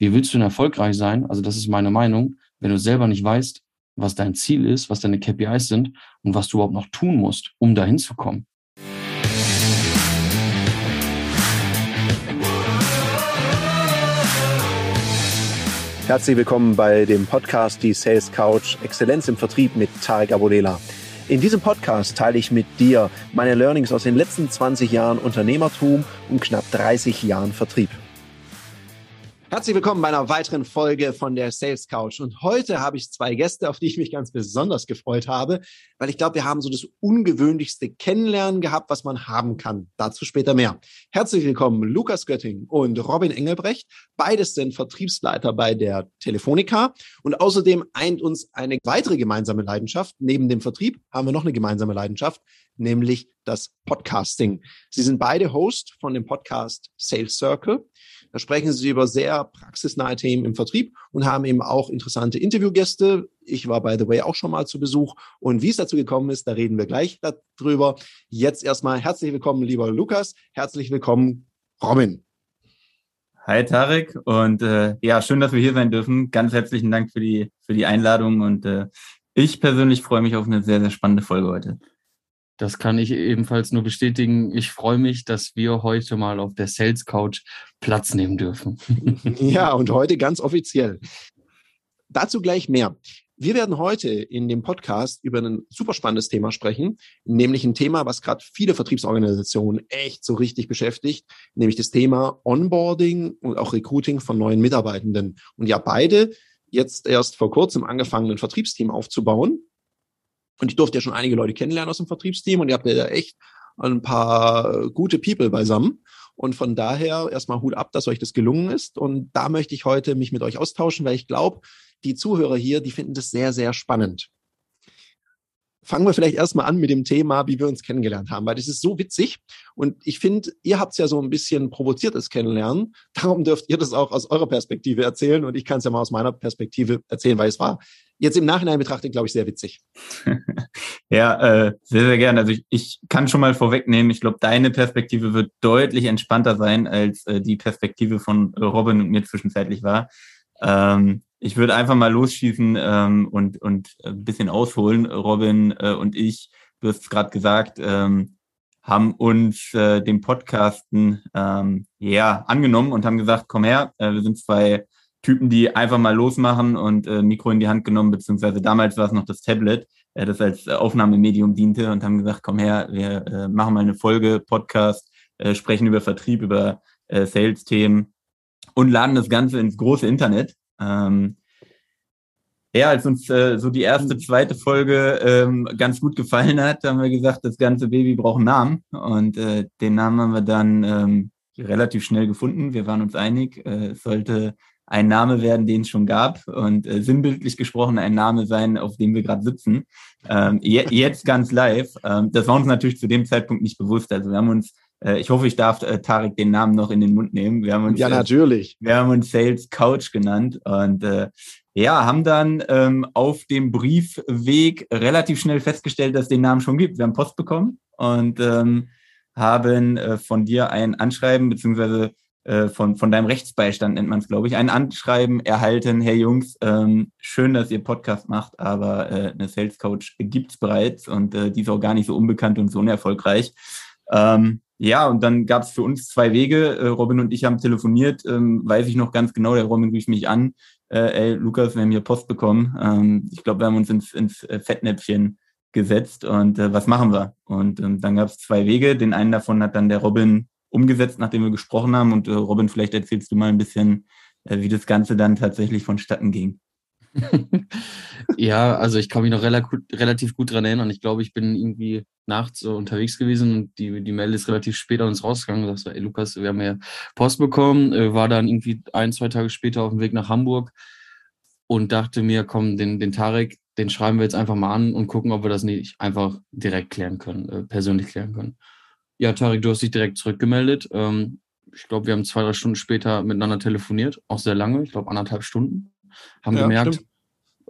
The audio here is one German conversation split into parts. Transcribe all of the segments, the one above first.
wie willst du denn erfolgreich sein? Also das ist meine Meinung, wenn du selber nicht weißt, was dein Ziel ist, was deine KPIs sind und was du überhaupt noch tun musst, um dahin zu kommen. Herzlich willkommen bei dem Podcast Die Sales Couch Exzellenz im Vertrieb mit Tarek Abodela. In diesem Podcast teile ich mit dir meine Learnings aus den letzten 20 Jahren Unternehmertum und knapp 30 Jahren Vertrieb. Herzlich willkommen bei einer weiteren Folge von der Sales Couch. Und heute habe ich zwei Gäste, auf die ich mich ganz besonders gefreut habe, weil ich glaube, wir haben so das ungewöhnlichste Kennenlernen gehabt, was man haben kann. Dazu später mehr. Herzlich willkommen, Lukas Götting und Robin Engelbrecht. Beides sind Vertriebsleiter bei der Telefonica. Und außerdem eint uns eine weitere gemeinsame Leidenschaft. Neben dem Vertrieb haben wir noch eine gemeinsame Leidenschaft, nämlich das Podcasting. Sie sind beide Host von dem Podcast Sales Circle. Da sprechen sie über sehr praxisnahe Themen im Vertrieb und haben eben auch interessante Interviewgäste. Ich war, by the way, auch schon mal zu Besuch. Und wie es dazu gekommen ist, da reden wir gleich darüber. Jetzt erstmal herzlich willkommen, lieber Lukas. Herzlich willkommen, Robin. Hi Tarek und äh, ja, schön, dass wir hier sein dürfen. Ganz herzlichen Dank für die, für die Einladung und äh, ich persönlich freue mich auf eine sehr, sehr spannende Folge heute. Das kann ich ebenfalls nur bestätigen. Ich freue mich, dass wir heute mal auf der Sales Couch Platz nehmen dürfen. Ja, und heute ganz offiziell. Dazu gleich mehr. Wir werden heute in dem Podcast über ein super spannendes Thema sprechen, nämlich ein Thema, was gerade viele Vertriebsorganisationen echt so richtig beschäftigt, nämlich das Thema Onboarding und auch Recruiting von neuen Mitarbeitenden. Und ja, beide jetzt erst vor kurzem angefangen, ein Vertriebsteam aufzubauen und ich durfte ja schon einige Leute kennenlernen aus dem Vertriebsteam und ihr habt ja echt ein paar gute People beisammen. Und von daher erstmal Hut ab, dass euch das gelungen ist. Und da möchte ich heute mich mit euch austauschen, weil ich glaube, die Zuhörer hier, die finden das sehr, sehr spannend. Fangen wir vielleicht erstmal an mit dem Thema, wie wir uns kennengelernt haben, weil das ist so witzig. Und ich finde, ihr habt es ja so ein bisschen provoziertes Kennenlernen. Darum dürft ihr das auch aus eurer Perspektive erzählen. Und ich kann es ja mal aus meiner Perspektive erzählen, weil es war jetzt im Nachhinein betrachtet, glaube ich, sehr witzig. ja, äh, sehr, sehr gerne. Also ich, ich kann schon mal vorwegnehmen, ich glaube, deine Perspektive wird deutlich entspannter sein, als äh, die Perspektive von Robin und mir zwischenzeitlich war. Ähm, ich würde einfach mal losschießen ähm, und, und ein bisschen ausholen. Robin äh, und ich, du hast es gerade gesagt, ähm, haben uns äh, dem Podcasten ähm, ja angenommen und haben gesagt, komm her, äh, wir sind zwei Typen, die einfach mal losmachen und äh, Mikro in die Hand genommen, beziehungsweise damals war es noch das Tablet, äh, das als Aufnahmemedium diente und haben gesagt, komm her, wir äh, machen mal eine Folge, Podcast, äh, sprechen über Vertrieb, über äh, Sales-Themen und laden das Ganze ins große Internet. Ähm, ja, als uns äh, so die erste, zweite Folge ähm, ganz gut gefallen hat, haben wir gesagt, das ganze Baby braucht einen Namen. Und äh, den Namen haben wir dann ähm, relativ schnell gefunden. Wir waren uns einig, äh, es sollte ein Name werden, den es schon gab und äh, sinnbildlich gesprochen ein Name sein, auf dem wir gerade sitzen. Ähm, je, jetzt ganz live. Ähm, das war uns natürlich zu dem Zeitpunkt nicht bewusst. Also wir haben uns, äh, ich hoffe, ich darf äh, Tarek den Namen noch in den Mund nehmen. Wir haben uns, ja, äh, natürlich. wir haben uns Sales Couch genannt und äh, ja, haben dann ähm, auf dem Briefweg relativ schnell festgestellt, dass es den Namen schon gibt. Wir haben Post bekommen und ähm, haben äh, von dir ein Anschreiben beziehungsweise äh, von, von deinem Rechtsbeistand nennt man es, glaube ich, ein Anschreiben erhalten, hey Jungs, ähm, schön, dass ihr Podcast macht, aber äh, eine Sales Coach gibt's bereits und äh, die ist auch gar nicht so unbekannt und so unerfolgreich. Ähm, ja, und dann gab es für uns zwei Wege. Äh, Robin und ich haben telefoniert, ähm, weiß ich noch ganz genau, der Robin rief mich an, äh, ey Lukas, wir haben hier Post bekommen. Ähm, ich glaube, wir haben uns ins, ins Fettnäpfchen gesetzt und was machen wir? Und ähm, dann gab es zwei Wege. Den einen davon hat dann der Robin umgesetzt, nachdem wir gesprochen haben. Und äh, Robin, vielleicht erzählst du mal ein bisschen, äh, wie das Ganze dann tatsächlich vonstatten ging. ja, also ich kann mich noch relativ, gut dran erinnern. Ich glaube, ich bin irgendwie nachts so unterwegs gewesen und die, die Mail ist relativ spät uns rausgegangen. Ich sagte, ey Lukas, wir haben ja Post bekommen, äh, war dann irgendwie ein, zwei Tage später auf dem Weg nach Hamburg und dachte mir, komm, den, den Tarek, den schreiben wir jetzt einfach mal an und gucken, ob wir das nicht einfach direkt klären können, äh, persönlich klären können. Ja, Tarek, du hast dich direkt zurückgemeldet. Ähm, ich glaube, wir haben zwei, drei Stunden später miteinander telefoniert, auch sehr lange, ich glaube anderthalb Stunden. Haben ja, gemerkt,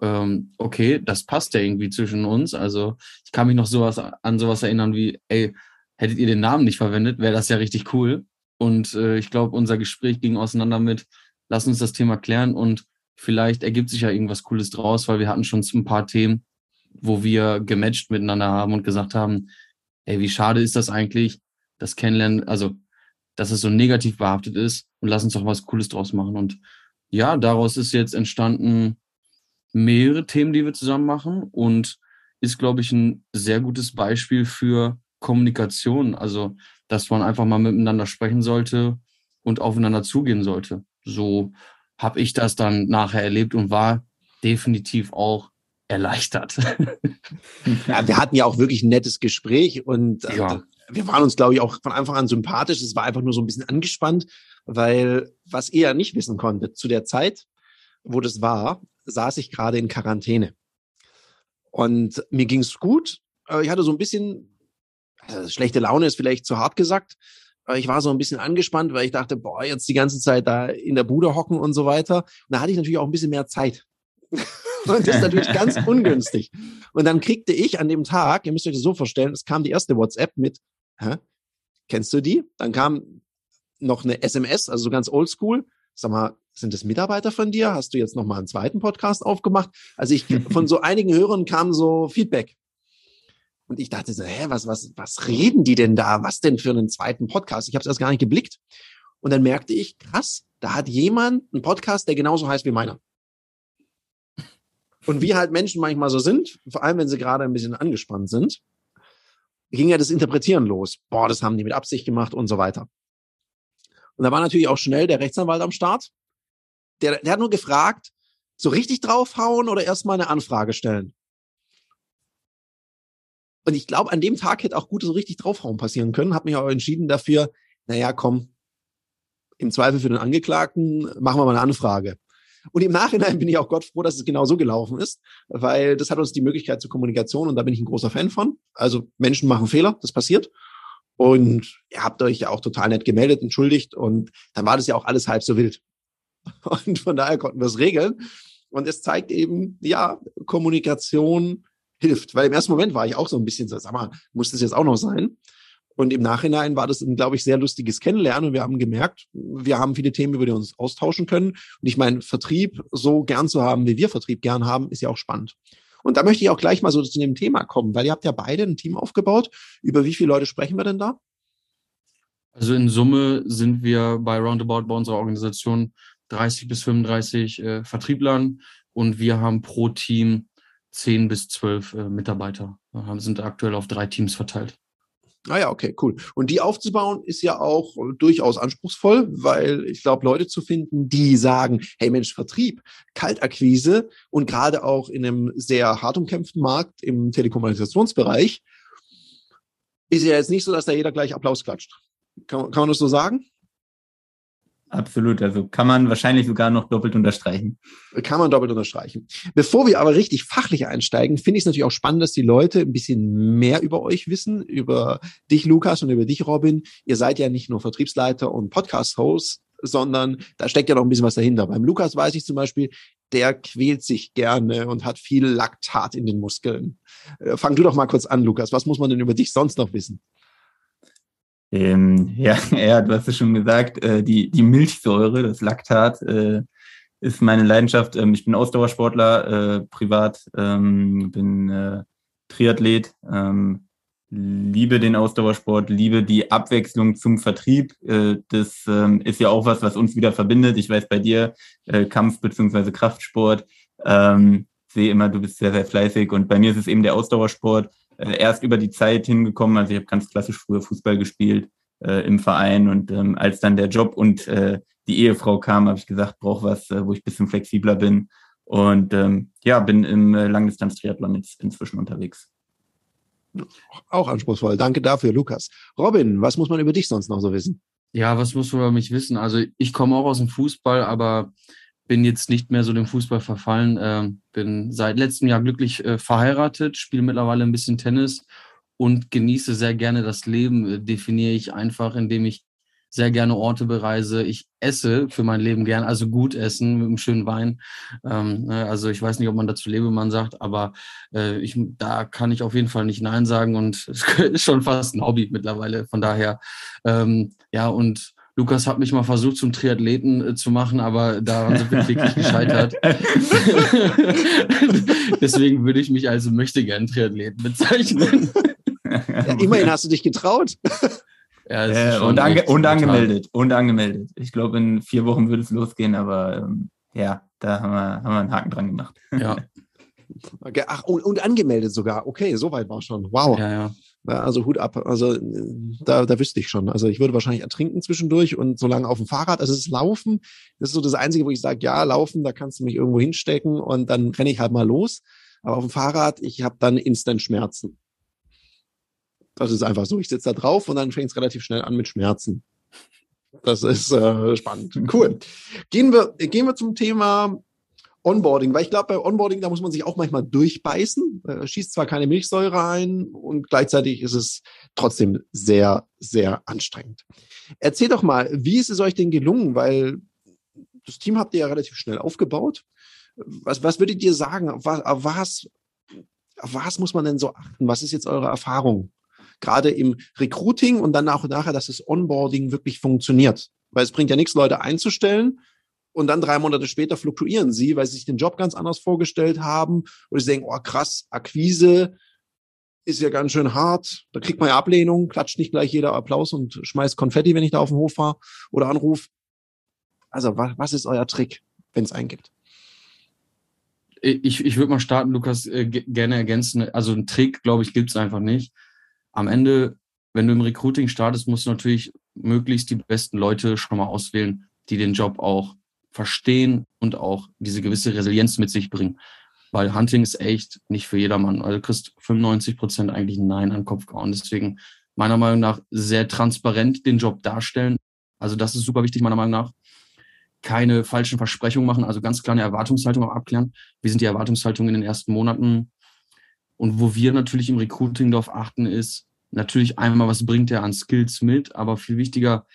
ähm, okay, das passt ja irgendwie zwischen uns. Also ich kann mich noch sowas an sowas erinnern wie, ey, hättet ihr den Namen nicht verwendet, wäre das ja richtig cool. Und äh, ich glaube, unser Gespräch ging auseinander mit, lass uns das Thema klären und vielleicht ergibt sich ja irgendwas Cooles draus, weil wir hatten schon ein paar Themen, wo wir gematcht miteinander haben und gesagt haben, ey, wie schade ist das eigentlich, das Kennenlernen, also dass es so negativ behaftet ist und lass uns doch was Cooles draus machen. Und ja, daraus ist jetzt entstanden mehrere Themen, die wir zusammen machen und ist, glaube ich, ein sehr gutes Beispiel für Kommunikation. Also, dass man einfach mal miteinander sprechen sollte und aufeinander zugehen sollte. So habe ich das dann nachher erlebt und war definitiv auch erleichtert. Ja, wir hatten ja auch wirklich ein nettes Gespräch und äh, ja. wir waren uns, glaube ich, auch von Anfang an sympathisch. Es war einfach nur so ein bisschen angespannt, weil was ihr ja nicht wissen konntet, zu der Zeit, wo das war, saß ich gerade in Quarantäne. Und mir ging es gut. Ich hatte so ein bisschen, also schlechte Laune ist vielleicht zu hart gesagt. Ich war so ein bisschen angespannt, weil ich dachte, boah, jetzt die ganze Zeit da in der Bude hocken und so weiter. Und da hatte ich natürlich auch ein bisschen mehr Zeit. Und das ist natürlich ganz ungünstig. Und dann kriegte ich an dem Tag, ihr müsst euch das so vorstellen, es kam die erste WhatsApp mit, hä? kennst du die? Dann kam noch eine SMS, also so ganz oldschool. Sag mal, sind das Mitarbeiter von dir? Hast du jetzt noch mal einen zweiten Podcast aufgemacht? Also ich von so einigen Hörern kam so Feedback. Und ich dachte so, hä, was, was, was reden die denn da? Was denn für einen zweiten Podcast? Ich habe es erst gar nicht geblickt. Und dann merkte ich, krass, da hat jemand einen Podcast, der genauso heißt wie meiner. Und wie halt Menschen manchmal so sind, vor allem wenn sie gerade ein bisschen angespannt sind, ging ja das Interpretieren los. Boah, das haben die mit Absicht gemacht und so weiter. Und da war natürlich auch schnell der Rechtsanwalt am Start. Der, der hat nur gefragt, so richtig draufhauen oder erstmal eine Anfrage stellen. Und ich glaube, an dem Tag hätte auch gut so richtig draufhauen passieren können. Habe mich aber entschieden dafür, naja, komm, im Zweifel für den Angeklagten machen wir mal eine Anfrage. Und im Nachhinein bin ich auch Gott froh, dass es genau so gelaufen ist, weil das hat uns die Möglichkeit zur Kommunikation und da bin ich ein großer Fan von. Also Menschen machen Fehler, das passiert. Und ihr habt euch ja auch total nett gemeldet, entschuldigt und dann war das ja auch alles halb so wild. Und von daher konnten wir es regeln. Und es zeigt eben, ja, Kommunikation hilft. Weil im ersten Moment war ich auch so ein bisschen so, sag mal, muss das jetzt auch noch sein? Und im Nachhinein war das ein, glaube ich, sehr lustiges Kennenlernen. Und wir haben gemerkt, wir haben viele Themen, über die wir uns austauschen können. Und ich meine, Vertrieb so gern zu haben, wie wir Vertrieb gern haben, ist ja auch spannend. Und da möchte ich auch gleich mal so zu dem Thema kommen, weil ihr habt ja beide ein Team aufgebaut. Über wie viele Leute sprechen wir denn da? Also in Summe sind wir bei Roundabout bei unserer Organisation 30 bis 35 äh, Vertrieblern und wir haben pro Team 10 bis 12 äh, Mitarbeiter. Wir sind aktuell auf drei Teams verteilt. Ah ja, okay, cool. Und die aufzubauen ist ja auch durchaus anspruchsvoll, weil ich glaube, Leute zu finden, die sagen, hey Mensch, Vertrieb, Kaltakquise und gerade auch in einem sehr hart umkämpften Markt im Telekommunikationsbereich, ist ja jetzt nicht so, dass da jeder gleich Applaus klatscht. Kann, kann man das so sagen? Absolut, also kann man wahrscheinlich sogar noch doppelt unterstreichen. Kann man doppelt unterstreichen. Bevor wir aber richtig fachlich einsteigen, finde ich es natürlich auch spannend, dass die Leute ein bisschen mehr über euch wissen, über dich, Lukas, und über dich, Robin. Ihr seid ja nicht nur Vertriebsleiter und Podcast-Host, sondern da steckt ja noch ein bisschen was dahinter. Beim Lukas weiß ich zum Beispiel, der quält sich gerne und hat viel Laktat in den Muskeln. Äh, fang du doch mal kurz an, Lukas. Was muss man denn über dich sonst noch wissen? Ähm, ja, ja, du hast es schon gesagt, äh, die, die Milchsäure, das Laktat, äh, ist meine Leidenschaft. Ähm, ich bin Ausdauersportler, äh, privat, ähm, bin äh, Triathlet, ähm, liebe den Ausdauersport, liebe die Abwechslung zum Vertrieb. Äh, das ähm, ist ja auch was, was uns wieder verbindet. Ich weiß bei dir, äh, Kampf beziehungsweise Kraftsport, ähm, sehe immer, du bist sehr, sehr fleißig und bei mir ist es eben der Ausdauersport äh, erst über die Zeit hingekommen. Also ich habe ganz klassisch früher Fußball gespielt äh, im Verein und ähm, als dann der Job und äh, die Ehefrau kam, habe ich gesagt, brauche was, äh, wo ich bisschen flexibler bin und ähm, ja, bin im äh, Langdistanz-Triathlon jetzt inzwischen unterwegs. Auch anspruchsvoll. Danke dafür, Lukas. Robin, was muss man über dich sonst noch so wissen? Ja, was muss man über mich wissen? Also ich komme auch aus dem Fußball, aber bin jetzt nicht mehr so dem Fußball verfallen. Äh, bin seit letztem Jahr glücklich äh, verheiratet, spiele mittlerweile ein bisschen Tennis und genieße sehr gerne das Leben. Äh, definiere ich einfach, indem ich sehr gerne Orte bereise. Ich esse für mein Leben gern, also gut essen mit einem schönen Wein. Ähm, ne, also ich weiß nicht, ob man dazu Lebemann sagt, aber äh, ich, da kann ich auf jeden Fall nicht Nein sagen und es ist schon fast ein Hobby mittlerweile. Von daher, ähm, ja, und Lukas hat mich mal versucht, zum Triathleten äh, zu machen, aber daran sind wir wirklich gescheitert. Deswegen würde ich mich also möchte gern Triathleten bezeichnen. Ja, immerhin hast du dich getraut. Ja, ja und, ange und angemeldet. Und angemeldet. Ich glaube, in vier Wochen würde es losgehen, aber ähm, ja, da haben wir, haben wir einen Haken dran gemacht. Ja. Okay, ach, und, und, angemeldet sogar. Okay, soweit war schon. Wow. Ja, ja. Also Hut ab. Also da, da wüsste ich schon. Also ich würde wahrscheinlich ertrinken zwischendurch und so lange auf dem Fahrrad. Also es ist Laufen. Das ist so das Einzige, wo ich sage, ja, Laufen, da kannst du mich irgendwo hinstecken und dann renne ich halt mal los. Aber auf dem Fahrrad, ich habe dann Instant Schmerzen. Das ist einfach so. Ich sitze da drauf und dann fängt es relativ schnell an mit Schmerzen. Das ist äh, spannend. Cool. Gehen wir, gehen wir zum Thema Onboarding, weil ich glaube, bei Onboarding, da muss man sich auch manchmal durchbeißen. Äh, schießt zwar keine Milchsäure ein und gleichzeitig ist es trotzdem sehr, sehr anstrengend. Erzähl doch mal, wie ist es euch denn gelungen? Weil das Team habt ihr ja relativ schnell aufgebaut. Was, was würdet ihr sagen? Auf was, auf was, auf was muss man denn so achten? Was ist jetzt eure Erfahrung? gerade im Recruiting und dann auch nachher, dass das Onboarding wirklich funktioniert. Weil es bringt ja nichts, Leute einzustellen und dann drei Monate später fluktuieren sie, weil sie sich den Job ganz anders vorgestellt haben oder sie denken, oh krass, Akquise ist ja ganz schön hart, da kriegt man ja Ablehnung, klatscht nicht gleich jeder Applaus und schmeißt Konfetti, wenn ich da auf den Hof fahre oder anrufe. Also was, was ist euer Trick, wenn es einen gibt? Ich, ich würde mal starten, Lukas, äh, gerne ergänzen. Also ein Trick, glaube ich, gibt es einfach nicht am Ende, wenn du im Recruiting startest, musst du natürlich möglichst die besten Leute schon mal auswählen, die den Job auch verstehen und auch diese gewisse Resilienz mit sich bringen. Weil Hunting ist echt nicht für jedermann. Also du kriegst 95 Prozent eigentlich ein Nein an den Kopf gehauen. Deswegen meiner Meinung nach sehr transparent den Job darstellen. Also das ist super wichtig, meiner Meinung nach. Keine falschen Versprechungen machen, also ganz klar eine Erwartungshaltung auch abklären. Wie sind die Erwartungshaltungen in den ersten Monaten? Und wo wir natürlich im Recruiting darauf achten, ist natürlich einmal, was bringt er an Skills mit, aber viel wichtiger,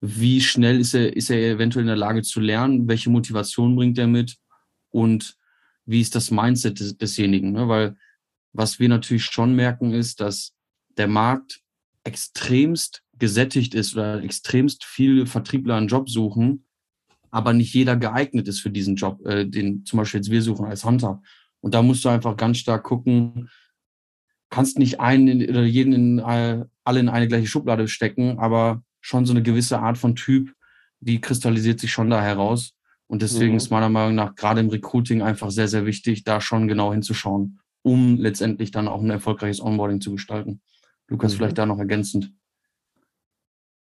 wie schnell ist er, ist er eventuell in der Lage zu lernen, welche Motivation bringt er mit und wie ist das Mindset des, desjenigen. Ne? Weil was wir natürlich schon merken, ist, dass der Markt extremst gesättigt ist oder extremst viele Vertriebler einen Job suchen, aber nicht jeder geeignet ist für diesen Job, äh, den zum Beispiel jetzt wir suchen als Hunter. Und da musst du einfach ganz stark gucken, kannst nicht einen in, oder jeden in, äh, alle in eine gleiche Schublade stecken, aber schon so eine gewisse Art von Typ, die kristallisiert sich schon da heraus. Und deswegen mhm. ist meiner Meinung nach gerade im Recruiting einfach sehr, sehr wichtig, da schon genau hinzuschauen, um letztendlich dann auch ein erfolgreiches Onboarding zu gestalten. Lukas, mhm. vielleicht da noch ergänzend.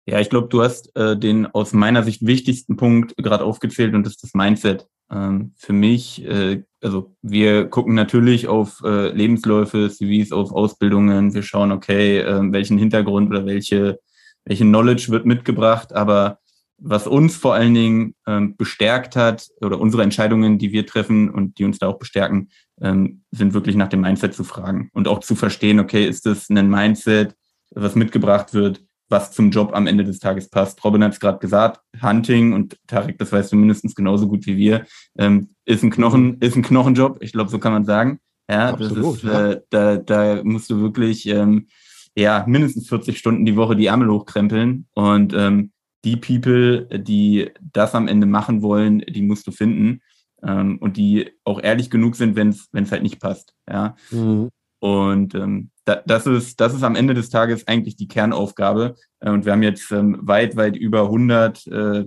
Ja, ich glaube, du hast äh, den aus meiner Sicht wichtigsten Punkt gerade aufgezählt und das ist das Mindset. Ähm, für mich, äh, also wir gucken natürlich auf äh, Lebensläufe, CVs, auf Ausbildungen. Wir schauen, okay, äh, welchen Hintergrund oder welche, welche Knowledge wird mitgebracht. Aber was uns vor allen Dingen ähm, bestärkt hat oder unsere Entscheidungen, die wir treffen und die uns da auch bestärken, ähm, sind wirklich nach dem Mindset zu fragen und auch zu verstehen, okay, ist das ein Mindset, was mitgebracht wird, was zum Job am Ende des Tages passt. Robin hat es gerade gesagt, Hunting und Tarek, das weißt du mindestens genauso gut wie wir, ähm, ist ein Knochen, ist ein Knochenjob. Ich glaube, so kann man sagen. Ja, Absolut, das ist, ja. Äh, da, da musst du wirklich ähm, ja mindestens 40 Stunden die Woche die Ärmel hochkrempeln und ähm, die People, die das am Ende machen wollen, die musst du finden ähm, und die auch ehrlich genug sind, wenn es halt nicht passt. Ja. Mhm. Und ähm, da, das, ist, das ist am Ende des Tages eigentlich die Kernaufgabe. Äh, und wir haben jetzt ähm, weit, weit über 100, äh,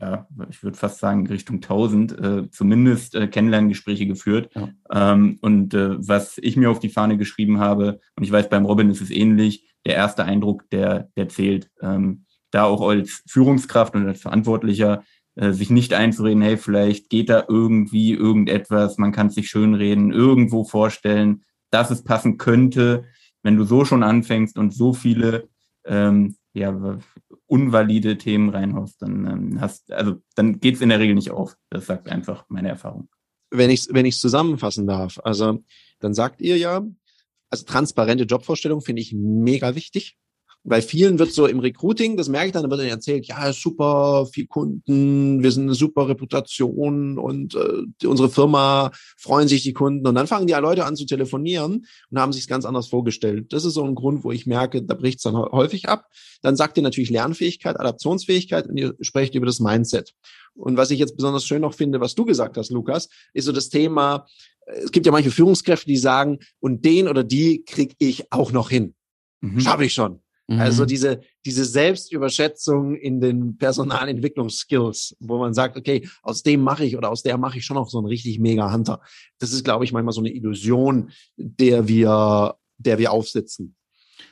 ja, ich würde fast sagen Richtung 1000, äh, zumindest äh, Kennenlerngespräche geführt. Ja. Ähm, und äh, was ich mir auf die Fahne geschrieben habe, und ich weiß, beim Robin ist es ähnlich, der erste Eindruck, der, der zählt. Ähm, da auch als Führungskraft und als Verantwortlicher äh, sich nicht einzureden, hey, vielleicht geht da irgendwie irgendetwas, man kann es sich schönreden, irgendwo vorstellen, dass es passen könnte, wenn du so schon anfängst und so viele ähm, ja, unvalide Themen reinhaust, dann ähm, hast, also dann geht es in der Regel nicht auf. Das sagt einfach meine Erfahrung. Wenn ich es wenn ich's zusammenfassen darf, also dann sagt ihr ja, also transparente Jobvorstellung finde ich mega wichtig. Weil vielen wird so im Recruiting, das merke ich dann, da wird dann erzählt, ja, super, viel Kunden, wir sind eine super Reputation und äh, unsere Firma freuen sich die Kunden. Und dann fangen die Leute an zu telefonieren und haben sich ganz anders vorgestellt. Das ist so ein Grund, wo ich merke, da bricht es dann häufig ab. Dann sagt ihr natürlich Lernfähigkeit, Adaptionsfähigkeit und ihr sprecht über das Mindset. Und was ich jetzt besonders schön noch finde, was du gesagt hast, Lukas, ist so das Thema, es gibt ja manche Führungskräfte, die sagen, und den oder die krieg ich auch noch hin. Mhm. Schaffe ich schon. Also mhm. Also diese, diese Selbstüberschätzung in den Personalentwicklungsskills, wo man sagt, okay, aus dem mache ich oder aus der mache ich schon noch so einen richtig mega Hunter. Das ist, glaube ich, manchmal so eine Illusion, der wir, der wir aufsitzen.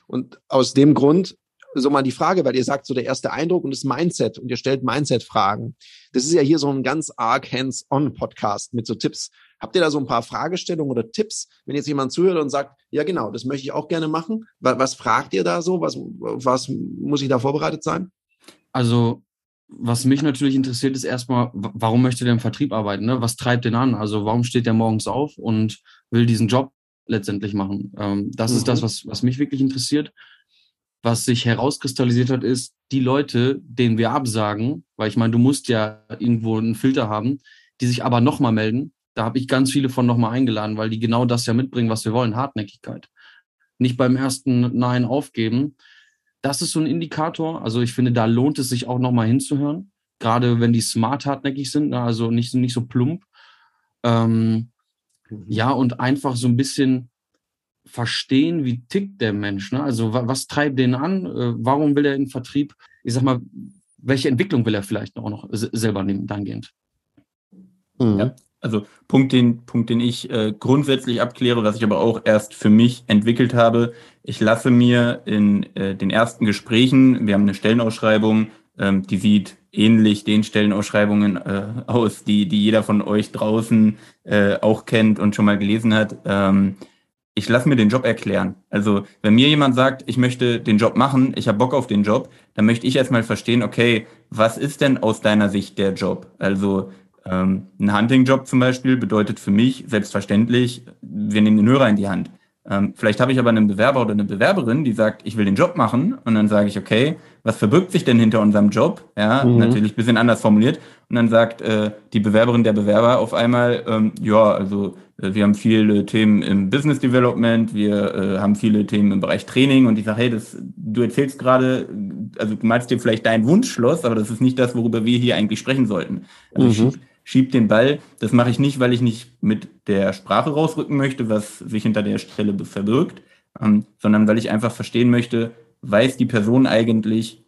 Und aus dem Grund so mal die Frage, weil ihr sagt so der erste Eindruck und das Mindset und ihr stellt Mindset-Fragen. Das ist ja hier so ein ganz arg hands-on-Podcast mit so Tipps. Habt ihr da so ein paar Fragestellungen oder Tipps, wenn jetzt jemand zuhört und sagt, ja genau, das möchte ich auch gerne machen? Was, was fragt ihr da so? Was, was muss ich da vorbereitet sein? Also was mich natürlich interessiert, ist erstmal, warum möchte der im Vertrieb arbeiten? Ne? Was treibt den an? Also warum steht der morgens auf und will diesen Job letztendlich machen? Ähm, das mhm. ist das, was, was mich wirklich interessiert was sich herauskristallisiert hat, ist, die Leute, denen wir absagen, weil ich meine, du musst ja irgendwo einen Filter haben, die sich aber nochmal melden. Da habe ich ganz viele von nochmal eingeladen, weil die genau das ja mitbringen, was wir wollen, Hartnäckigkeit. Nicht beim ersten Nein aufgeben. Das ist so ein Indikator. Also ich finde, da lohnt es sich auch nochmal hinzuhören. Gerade wenn die smart hartnäckig sind, ne, also nicht, nicht so plump. Ähm, mhm. ja, und einfach so ein bisschen verstehen, wie tickt der Mensch. Ne? Also was treibt den an? Äh, warum will er in Vertrieb? Ich sag mal, welche Entwicklung will er vielleicht auch noch selber nehmen, dahingehend? Mhm. Ja, also Punkt, den, Punkt, den ich äh, grundsätzlich abkläre, was ich aber auch erst für mich entwickelt habe. Ich lasse mir in äh, den ersten Gesprächen, wir haben eine Stellenausschreibung, ähm, die sieht ähnlich den Stellenausschreibungen äh, aus, die, die jeder von euch draußen äh, auch kennt und schon mal gelesen hat. Ähm, ich lasse mir den Job erklären. Also wenn mir jemand sagt, ich möchte den Job machen, ich habe Bock auf den Job, dann möchte ich erstmal verstehen, okay, was ist denn aus deiner Sicht der Job? Also ähm, ein Hunting-Job zum Beispiel bedeutet für mich selbstverständlich, wir nehmen den Hörer in die Hand. Ähm, vielleicht habe ich aber einen Bewerber oder eine Bewerberin, die sagt, ich will den Job machen. Und dann sage ich, okay, was verbirgt sich denn hinter unserem Job? Ja, mhm. natürlich ein bisschen anders formuliert. Und dann sagt äh, die Bewerberin, der Bewerber auf einmal, ähm, ja, also äh, wir haben viele Themen im Business Development, wir äh, haben viele Themen im Bereich Training. Und ich sage, hey, das, du erzählst gerade, also du meinst dir vielleicht dein Wunschschloss, aber das ist nicht das, worüber wir hier eigentlich sprechen sollten. Also mhm schiebt den Ball. Das mache ich nicht, weil ich nicht mit der Sprache rausrücken möchte, was sich hinter der Stelle verbirgt, ähm, sondern weil ich einfach verstehen möchte, weiß die Person eigentlich,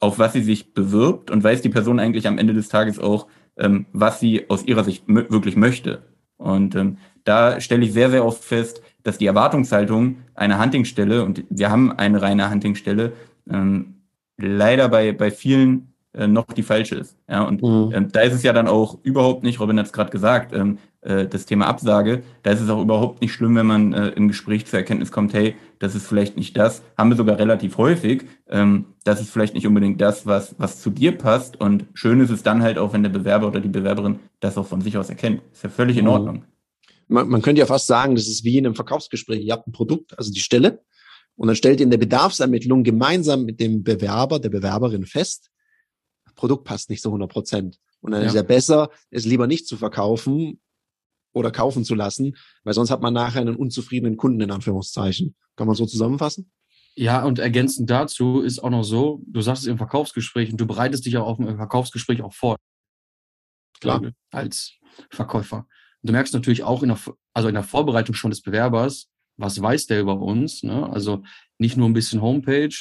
auf was sie sich bewirbt und weiß die Person eigentlich am Ende des Tages auch, ähm, was sie aus ihrer Sicht wirklich möchte. Und ähm, da stelle ich sehr, sehr oft fest, dass die Erwartungshaltung einer Huntingstelle, und wir haben eine reine Huntingstelle, ähm, leider bei, bei vielen äh, noch die falsche ist. Ja, und mhm. ähm, da ist es ja dann auch überhaupt nicht, Robin hat es gerade gesagt, ähm, äh, das Thema Absage, da ist es auch überhaupt nicht schlimm, wenn man äh, im Gespräch zur Erkenntnis kommt, hey, das ist vielleicht nicht das, haben wir sogar relativ häufig, ähm, das ist vielleicht nicht unbedingt das, was, was zu dir passt. Und schön ist es dann halt auch, wenn der Bewerber oder die Bewerberin das auch von sich aus erkennt. Ist ja völlig in mhm. Ordnung. Man, man könnte ja fast sagen, das ist wie in einem Verkaufsgespräch. Ihr habt ein Produkt, also die Stelle, und dann stellt ihr in der Bedarfsermittlung gemeinsam mit dem Bewerber, der Bewerberin fest, Produkt passt nicht so 100 Prozent. Und dann ja. ist ja besser, es lieber nicht zu verkaufen oder kaufen zu lassen, weil sonst hat man nachher einen unzufriedenen Kunden in Anführungszeichen. Kann man so zusammenfassen? Ja, und ergänzend dazu ist auch noch so, du sagst es im Verkaufsgespräch und du bereitest dich auch auf ein Verkaufsgespräch auch vor. Klar. Als Verkäufer. Und du merkst natürlich auch in der, also in der Vorbereitung schon des Bewerbers, was weiß der über uns, ne? Also nicht nur ein bisschen Homepage,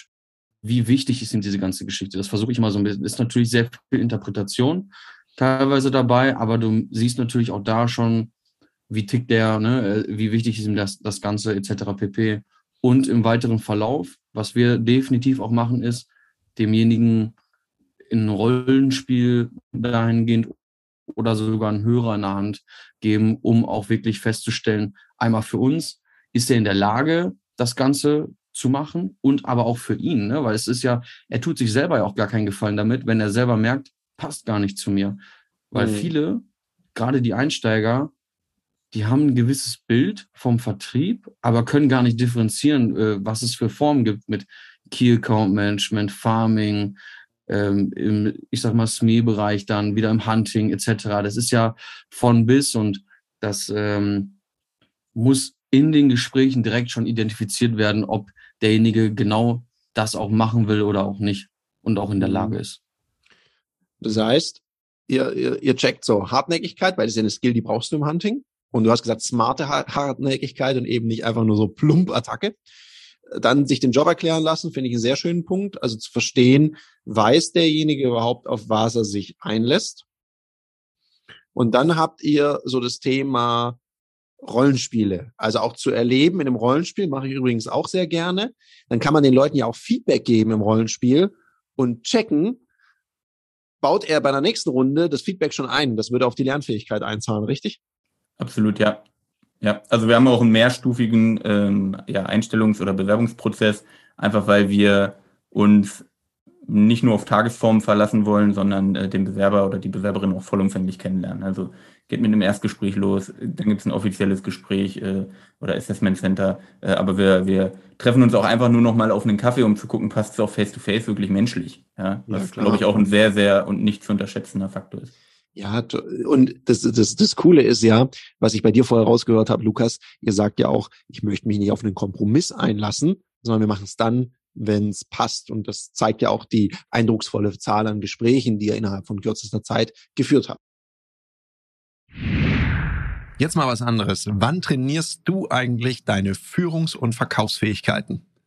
wie wichtig ist ihm diese ganze Geschichte. Das versuche ich mal so ein bisschen. Ist natürlich sehr viel Interpretation teilweise dabei, aber du siehst natürlich auch da schon, wie tickt der, ne, äh, wie wichtig ist ihm das, das Ganze etc. pp. Und im weiteren Verlauf, was wir definitiv auch machen, ist, demjenigen in ein Rollenspiel dahingehend oder sogar einen Hörer in der Hand geben, um auch wirklich festzustellen, einmal für uns, ist er in der Lage, das Ganze zu machen und aber auch für ihn, ne? weil es ist ja, er tut sich selber ja auch gar keinen Gefallen damit, wenn er selber merkt, passt gar nicht zu mir. Weil mhm. viele, gerade die Einsteiger, die haben ein gewisses Bild vom Vertrieb, aber können gar nicht differenzieren, äh, was es für Formen gibt mit Key Account Management, Farming, ähm, im, ich sag mal, SME-Bereich dann, wieder im Hunting etc. Das ist ja von bis und das ähm, muss in den Gesprächen direkt schon identifiziert werden, ob derjenige genau das auch machen will oder auch nicht und auch in der. Lage ist. Das heißt, ihr, ihr, ihr checkt so Hartnäckigkeit, weil das ist ja eine Skill, die brauchst du im Hunting. Und du hast gesagt, smarte Hartnäckigkeit und eben nicht einfach nur so plump Attacke. Dann sich den Job erklären lassen, finde ich einen sehr schönen Punkt. Also zu verstehen, weiß derjenige überhaupt, auf was er sich einlässt. Und dann habt ihr so das Thema Rollenspiele. Also auch zu erleben in einem Rollenspiel mache ich übrigens auch sehr gerne. Dann kann man den Leuten ja auch Feedback geben im Rollenspiel und checken, baut er bei der nächsten Runde das Feedback schon ein. Das würde auf die Lernfähigkeit einzahlen, richtig? Absolut, ja. Ja, also wir haben auch einen mehrstufigen ähm, ja, Einstellungs- oder Bewerbungsprozess, einfach weil wir uns nicht nur auf Tagesform verlassen wollen, sondern äh, den Bewerber oder die Bewerberin auch vollumfänglich kennenlernen. Also geht mit einem Erstgespräch los, dann gibt es ein offizielles Gespräch äh, oder Assessment Center, äh, aber wir, wir treffen uns auch einfach nur noch mal auf einen Kaffee, um zu gucken, passt es auch face-to-face -face wirklich menschlich. Ja, was, ja, glaube ich, auch ein sehr, sehr und nicht zu unterschätzender Faktor ist. Ja, und das, das, das Coole ist ja, was ich bei dir vorher rausgehört habe, Lukas, ihr sagt ja auch, ich möchte mich nicht auf einen Kompromiss einlassen, sondern wir machen es dann, wenn es passt. Und das zeigt ja auch die eindrucksvolle Zahl an Gesprächen, die ihr innerhalb von kürzester Zeit geführt habt. Jetzt mal was anderes. Wann trainierst du eigentlich deine Führungs- und Verkaufsfähigkeiten?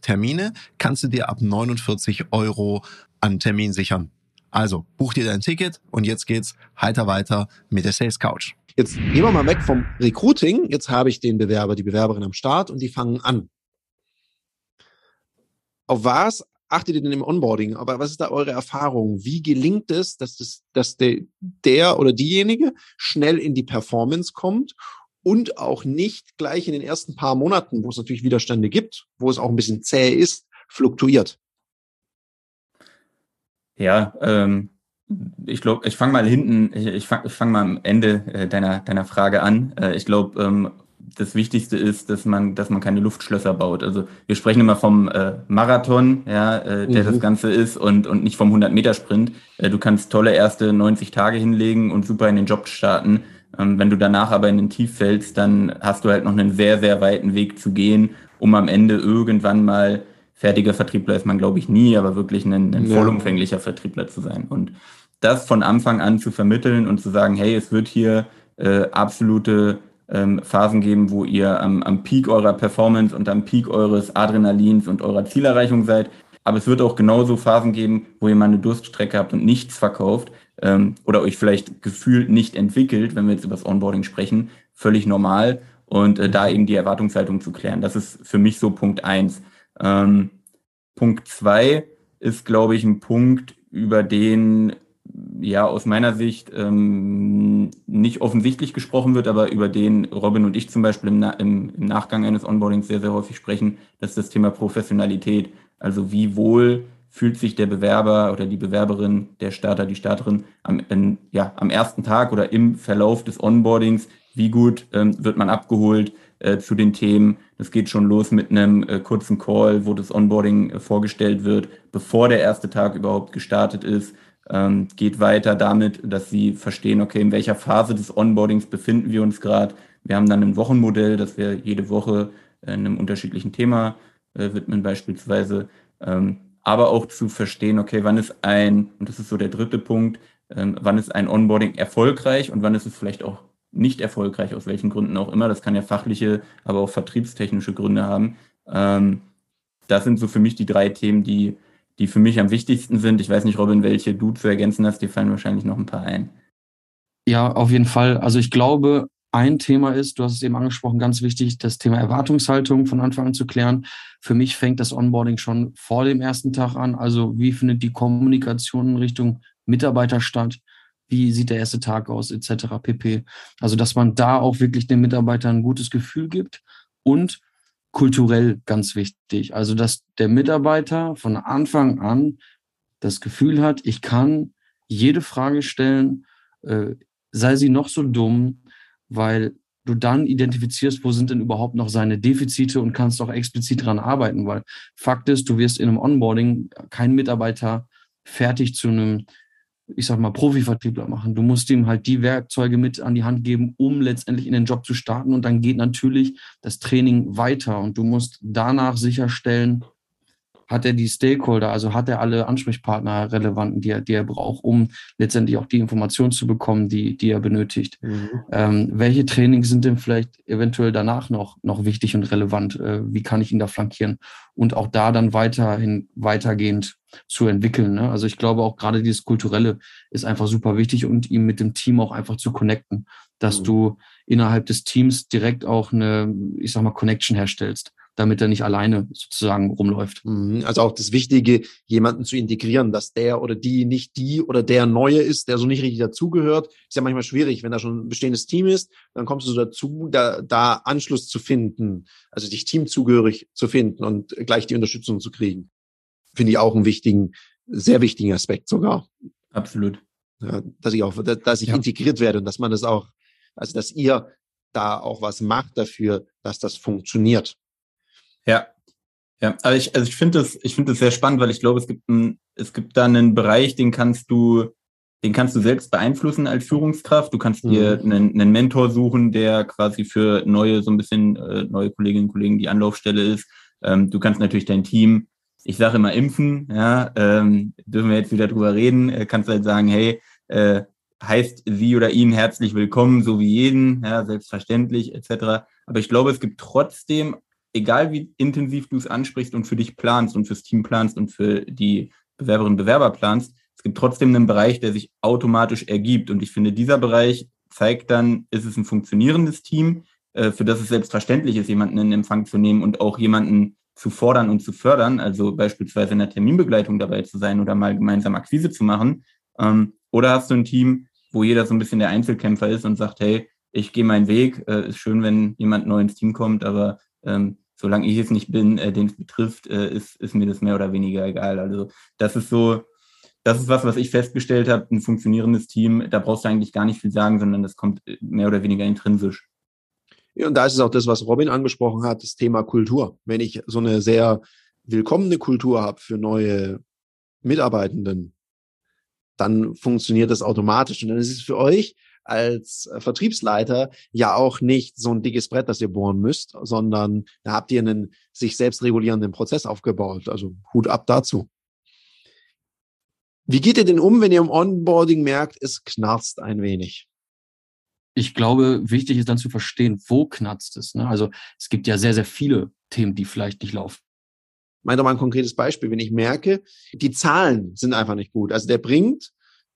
Termine kannst du dir ab 49 Euro an Termin sichern. Also buch dir dein Ticket und jetzt geht's heiter weiter mit der Sales Couch. Jetzt gehen wir mal weg vom Recruiting. Jetzt habe ich den Bewerber, die Bewerberin am Start und die fangen an. Auf was achtet ihr denn im Onboarding? Aber was ist da eure Erfahrung? Wie gelingt es, dass, das, dass der, der oder diejenige schnell in die Performance kommt und auch nicht gleich in den ersten paar Monaten, wo es natürlich Widerstände gibt, wo es auch ein bisschen zäh ist, fluktuiert? Ja, ähm, ich glaube, ich fange mal hinten, ich, ich fange fang mal am Ende äh, deiner, deiner Frage an. Äh, ich glaube, ähm, das Wichtigste ist, dass man, dass man keine Luftschlösser baut. Also wir sprechen immer vom äh, Marathon, ja, äh, der mhm. das Ganze ist und, und nicht vom 100-Meter-Sprint. Äh, du kannst tolle erste 90 Tage hinlegen und super in den Job starten. Ähm, wenn du danach aber in den Tief fällst, dann hast du halt noch einen sehr, sehr weiten Weg zu gehen, um am Ende irgendwann mal fertiger Vertriebler ist man, glaube ich, nie, aber wirklich ein, ein ja. vollumfänglicher Vertriebler zu sein. Und das von Anfang an zu vermitteln und zu sagen, hey, es wird hier äh, absolute ähm, Phasen geben, wo ihr am, am Peak eurer Performance und am Peak eures Adrenalins und eurer Zielerreichung seid. Aber es wird auch genauso Phasen geben, wo ihr mal eine Durststrecke habt und nichts verkauft ähm, oder euch vielleicht gefühlt nicht entwickelt, wenn wir jetzt über das Onboarding sprechen. Völlig normal. Und äh, da eben die Erwartungshaltung zu klären. Das ist für mich so Punkt eins. Ähm, Punkt zwei ist, glaube ich, ein Punkt, über den ja aus meiner Sicht ähm, nicht offensichtlich gesprochen wird, aber über den Robin und ich zum Beispiel im, im, im, Nachgang eines Onboardings sehr, sehr häufig sprechen, das ist das Thema Professionalität. Also wie wohl fühlt sich der Bewerber oder die Bewerberin, der Starter, die Starterin am, in, ja, am ersten Tag oder im Verlauf des Onboardings, wie gut ähm, wird man abgeholt äh, zu den Themen. Das geht schon los mit einem äh, kurzen Call, wo das Onboarding äh, vorgestellt wird, bevor der erste Tag überhaupt gestartet ist ähm, geht weiter damit, dass sie verstehen, okay, in welcher Phase des Onboardings befinden wir uns gerade. Wir haben dann ein Wochenmodell, das wir jede Woche einem unterschiedlichen Thema äh, widmen beispielsweise. Ähm, aber auch zu verstehen, okay, wann ist ein, und das ist so der dritte Punkt, ähm, wann ist ein Onboarding erfolgreich und wann ist es vielleicht auch nicht erfolgreich, aus welchen Gründen auch immer. Das kann ja fachliche, aber auch vertriebstechnische Gründe haben. Ähm, das sind so für mich die drei Themen, die die für mich am wichtigsten sind. Ich weiß nicht, Robin, welche du zu ergänzen hast, dir fallen wahrscheinlich noch ein paar ein. Ja, auf jeden Fall. Also ich glaube, ein Thema ist, du hast es eben angesprochen, ganz wichtig, das Thema Erwartungshaltung von Anfang an zu klären. Für mich fängt das Onboarding schon vor dem ersten Tag an. Also wie findet die Kommunikation in Richtung Mitarbeiter statt? Wie sieht der erste Tag aus, etc. pp. Also dass man da auch wirklich den Mitarbeitern ein gutes Gefühl gibt und kulturell ganz wichtig. Also dass der Mitarbeiter von Anfang an das Gefühl hat, ich kann jede Frage stellen, äh, sei sie noch so dumm, weil du dann identifizierst, wo sind denn überhaupt noch seine Defizite und kannst auch explizit dran arbeiten, weil Fakt ist, du wirst in einem Onboarding keinen Mitarbeiter fertig zu einem, ich sag mal, Profivertriebler machen. Du musst ihm halt die Werkzeuge mit an die Hand geben, um letztendlich in den Job zu starten und dann geht natürlich das Training weiter und du musst danach sicherstellen, hat er die Stakeholder, also hat er alle Ansprechpartner relevanten, die er, die er braucht, um letztendlich auch die Informationen zu bekommen, die, die er benötigt. Mhm. Ähm, welche Trainings sind denn vielleicht eventuell danach noch, noch wichtig und relevant? Äh, wie kann ich ihn da flankieren? Und auch da dann weiterhin, weitergehend zu entwickeln. Ne? Also ich glaube auch gerade dieses Kulturelle ist einfach super wichtig und ihm mit dem Team auch einfach zu connecten, dass mhm. du innerhalb des Teams direkt auch eine, ich sag mal, Connection herstellst damit er nicht alleine sozusagen rumläuft. Mhm. Also auch das Wichtige, jemanden zu integrieren, dass der oder die nicht die oder der Neue ist, der so nicht richtig dazugehört. Ist ja manchmal schwierig, wenn da schon ein bestehendes Team ist, dann kommst du dazu, da, da Anschluss zu finden, also dich teamzugehörig zu finden und gleich die Unterstützung zu kriegen. Finde ich auch einen wichtigen, sehr wichtigen Aspekt sogar. Absolut. Ja, dass ich auch, dass ich ja. integriert werde und dass man das auch, also dass ihr da auch was macht dafür, dass das funktioniert. Ja. Ja, also ich, also ich finde das, ich finde das sehr spannend, weil ich glaube, es gibt ein, es gibt da einen Bereich, den kannst du, den kannst du selbst beeinflussen als Führungskraft. Du kannst dir mhm. einen, einen Mentor suchen, der quasi für neue, so ein bisschen äh, neue Kolleginnen und Kollegen die Anlaufstelle ist. Ähm, du kannst natürlich dein Team, ich sage immer impfen, ja, ähm, dürfen wir jetzt wieder drüber reden, äh, kannst halt sagen, hey, äh, heißt sie oder ihn herzlich willkommen, so wie jeden, ja, selbstverständlich, etc. Aber ich glaube, es gibt trotzdem egal wie intensiv du es ansprichst und für dich planst und fürs Team planst und für die Bewerberinnen und Bewerber planst, es gibt trotzdem einen Bereich, der sich automatisch ergibt. Und ich finde, dieser Bereich zeigt dann, ist es ein funktionierendes Team, äh, für das es selbstverständlich ist, jemanden in Empfang zu nehmen und auch jemanden zu fordern und zu fördern, also beispielsweise in der Terminbegleitung dabei zu sein oder mal gemeinsam Akquise zu machen. Ähm, oder hast du ein Team, wo jeder so ein bisschen der Einzelkämpfer ist und sagt, hey, ich gehe meinen Weg, äh, ist schön, wenn jemand neu ins Team kommt, aber ähm, solange ich es nicht bin, äh, den es betrifft, äh, ist, ist mir das mehr oder weniger egal. Also das ist so, das ist was, was ich festgestellt habe, ein funktionierendes Team, da brauchst du eigentlich gar nicht viel sagen, sondern das kommt äh, mehr oder weniger intrinsisch. Ja, und da ist es auch das, was Robin angesprochen hat, das Thema Kultur. Wenn ich so eine sehr willkommene Kultur habe für neue Mitarbeitenden, dann funktioniert das automatisch. Und dann ist es für euch als äh, Vertriebsleiter ja auch nicht so ein dickes Brett, das ihr bohren müsst, sondern da habt ihr einen sich selbst regulierenden Prozess aufgebaut. Also Hut ab dazu. Wie geht ihr denn um, wenn ihr im Onboarding merkt, es knarzt ein wenig? Ich glaube, wichtig ist dann zu verstehen, wo knarzt es. Ne? Also es gibt ja sehr, sehr viele Themen, die vielleicht nicht laufen. Meint doch mal ein konkretes Beispiel. Wenn ich merke, die Zahlen sind einfach nicht gut. Also der bringt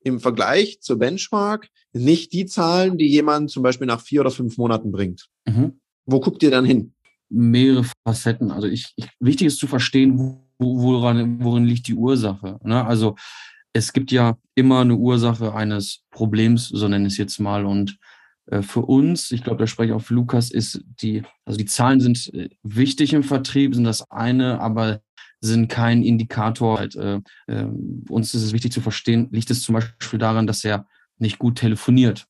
im Vergleich zur Benchmark nicht die Zahlen, die jemand zum Beispiel nach vier oder fünf Monaten bringt. Mhm. Wo guckt ihr dann hin? Mehrere Facetten. Also ich, ich wichtig ist zu verstehen, wo, woran, worin liegt die Ursache. Ne? Also es gibt ja immer eine Ursache eines Problems, so nenne ich es jetzt mal. Und äh, für uns, ich glaube, da spreche ich auch für Lukas, ist die, also die Zahlen sind äh, wichtig im Vertrieb, sind das eine, aber sind kein Indikator. Halt, äh, äh, uns ist es wichtig zu verstehen, liegt es zum Beispiel daran, dass er nicht gut telefoniert.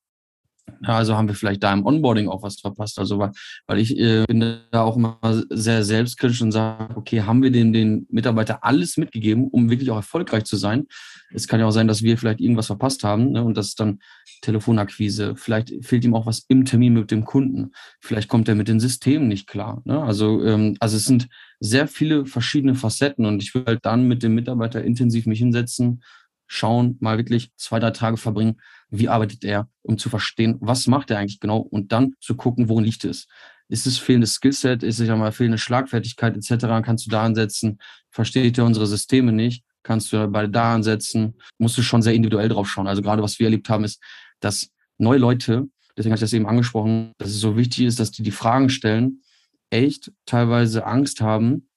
Also haben wir vielleicht da im Onboarding auch was verpasst. Also weil, weil ich äh, bin da auch immer sehr selbstkritisch und sage, okay, haben wir den, den Mitarbeiter alles mitgegeben, um wirklich auch erfolgreich zu sein? Es kann ja auch sein, dass wir vielleicht irgendwas verpasst haben ne? und das ist dann Telefonakquise. Vielleicht fehlt ihm auch was im Termin mit dem Kunden. Vielleicht kommt er mit den Systemen nicht klar. Ne? Also, ähm, also es sind sehr viele verschiedene Facetten und ich will halt dann mit dem Mitarbeiter intensiv mich hinsetzen, schauen, mal wirklich zwei, drei Tage verbringen, wie arbeitet er, um zu verstehen, was macht er eigentlich genau und dann zu gucken, worin liegt es. Ist es fehlendes Skillset, ist es mal fehlende Schlagfertigkeit etc., kannst du da ansetzen, versteht er unsere Systeme nicht, kannst du bei da ansetzen, musst du schon sehr individuell drauf schauen. Also gerade was wir erlebt haben, ist, dass neue Leute deswegen hatte ich das eben angesprochen, dass es so wichtig ist, dass die die Fragen stellen, echt teilweise Angst haben,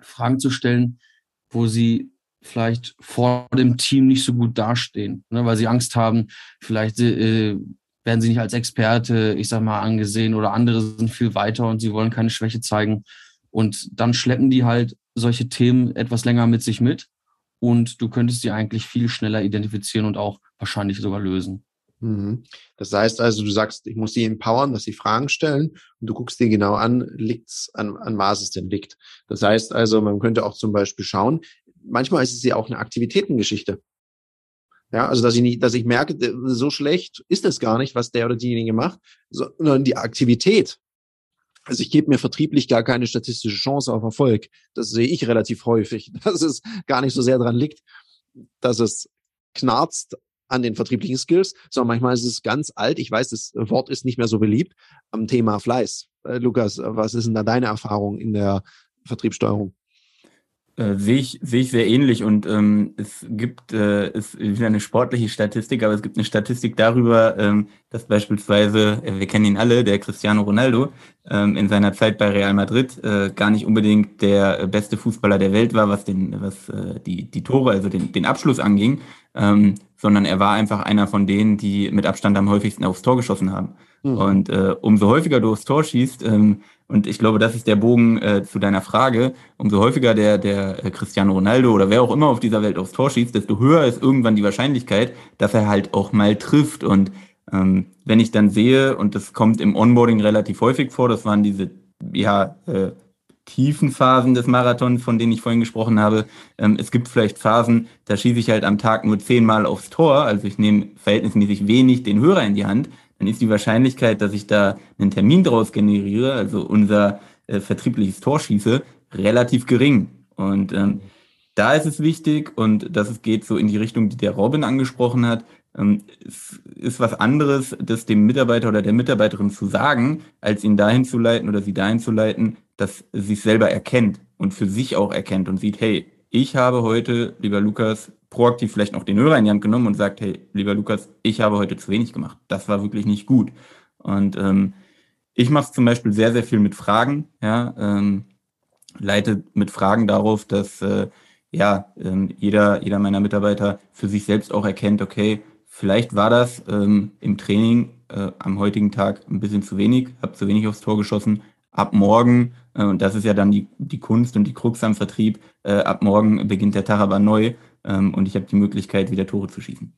Fragen zu stellen, wo sie vielleicht vor dem Team nicht so gut dastehen, ne, weil sie Angst haben, vielleicht äh, werden sie nicht als Experte, ich sag mal, angesehen oder andere sind viel weiter und sie wollen keine Schwäche zeigen. Und dann schleppen die halt solche Themen etwas länger mit sich mit und du könntest sie eigentlich viel schneller identifizieren und auch wahrscheinlich sogar lösen. Mhm. Das heißt also, du sagst, ich muss sie empowern, dass sie Fragen stellen und du guckst dir genau an, liegt's an, an was es denn liegt. Das heißt also, man könnte auch zum Beispiel schauen, manchmal ist es ja auch eine Aktivitätengeschichte. Ja, also dass ich nicht, dass ich merke, so schlecht ist es gar nicht, was der oder diejenige macht, sondern die Aktivität. Also ich gebe mir vertrieblich gar keine statistische Chance auf Erfolg. Das sehe ich relativ häufig, dass es gar nicht so sehr daran liegt, dass es knarzt an den vertrieblichen Skills, sondern manchmal ist es ganz alt. Ich weiß, das Wort ist nicht mehr so beliebt am Thema Fleiß. Äh, Lukas, was ist denn da deine Erfahrung in der Vertriebssteuerung? Äh, sehe ich, sehe ich sehr ähnlich und ähm, es gibt äh, es wieder eine sportliche Statistik, aber es gibt eine Statistik darüber, ähm, dass beispielsweise, äh, wir kennen ihn alle, der Cristiano Ronaldo ähm, in seiner Zeit bei Real Madrid äh, gar nicht unbedingt der beste Fußballer der Welt war, was den, was äh, die die Tore, also den den Abschluss anging, ähm, sondern er war einfach einer von denen, die mit Abstand am häufigsten aufs Tor geschossen haben. Mhm. Und äh, umso häufiger du aufs Tor schießt, ähm, und ich glaube, das ist der Bogen äh, zu deiner Frage. Umso häufiger der, der äh, Cristiano Ronaldo oder wer auch immer auf dieser Welt aufs Tor schießt, desto höher ist irgendwann die Wahrscheinlichkeit, dass er halt auch mal trifft. Und ähm, wenn ich dann sehe, und das kommt im Onboarding relativ häufig vor, das waren diese ja, äh, tiefen Phasen des Marathons, von denen ich vorhin gesprochen habe. Ähm, es gibt vielleicht Phasen, da schieße ich halt am Tag nur zehnmal aufs Tor, also ich nehme verhältnismäßig wenig den Hörer in die Hand dann ist die Wahrscheinlichkeit, dass ich da einen Termin draus generiere, also unser äh, vertriebliches Tor schieße, relativ gering. Und ähm, da ist es wichtig, und das geht so in die Richtung, die der Robin angesprochen hat, ähm, es ist was anderes, das dem Mitarbeiter oder der Mitarbeiterin zu sagen, als ihn dahin zu leiten oder sie dahin zu leiten, dass sie es selber erkennt und für sich auch erkennt und sieht, hey, ich habe heute, lieber Lukas, proaktiv vielleicht noch den Hörer in die Hand genommen und sagt, hey, lieber Lukas, ich habe heute zu wenig gemacht. Das war wirklich nicht gut. Und ähm, ich mache es zum Beispiel sehr, sehr viel mit Fragen, ja, ähm, leite mit Fragen darauf, dass äh, ja, ähm, jeder, jeder meiner Mitarbeiter für sich selbst auch erkennt, okay, vielleicht war das ähm, im Training äh, am heutigen Tag ein bisschen zu wenig, habe zu wenig aufs Tor geschossen. Ab morgen, äh, und das ist ja dann die, die Kunst und die Krux am Vertrieb, äh, ab morgen beginnt der Tag aber neu ähm, und ich habe die Möglichkeit, wieder Tore zu schießen.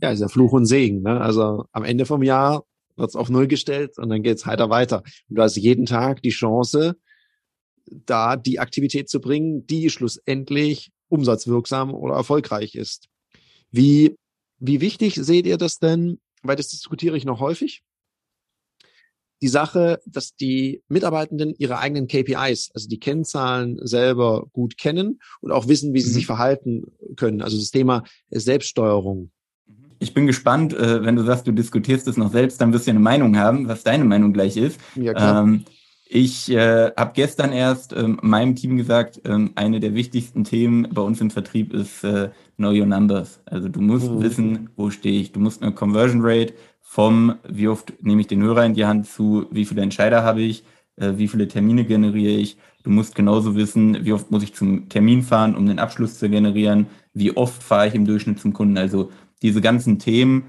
Ja, ist ja Fluch und Segen. Ne? Also am Ende vom Jahr wird's auf Null gestellt und dann geht's heiter weiter. Und du hast jeden Tag die Chance, da die Aktivität zu bringen, die schlussendlich umsatzwirksam oder erfolgreich ist. Wie, wie wichtig seht ihr das denn? Weil das diskutiere ich noch häufig die Sache, dass die Mitarbeitenden ihre eigenen KPIs, also die Kennzahlen selber gut kennen und auch wissen, wie sie mhm. sich verhalten können. Also das Thema Selbststeuerung. Ich bin gespannt, äh, wenn du sagst, du diskutierst es noch selbst, dann wirst du eine Meinung haben, was deine Meinung gleich ist. Ja, klar. Ähm, ich äh, habe gestern erst ähm, meinem Team gesagt, ähm, eine der wichtigsten Themen bei uns im Vertrieb ist äh, Know Your Numbers. Also du musst mhm. wissen, wo stehe ich. Du musst eine Conversion Rate vom, wie oft nehme ich den Hörer in die Hand zu, wie viele Entscheider habe ich, äh, wie viele Termine generiere ich. Du musst genauso wissen, wie oft muss ich zum Termin fahren, um den Abschluss zu generieren, wie oft fahre ich im Durchschnitt zum Kunden. Also diese ganzen Themen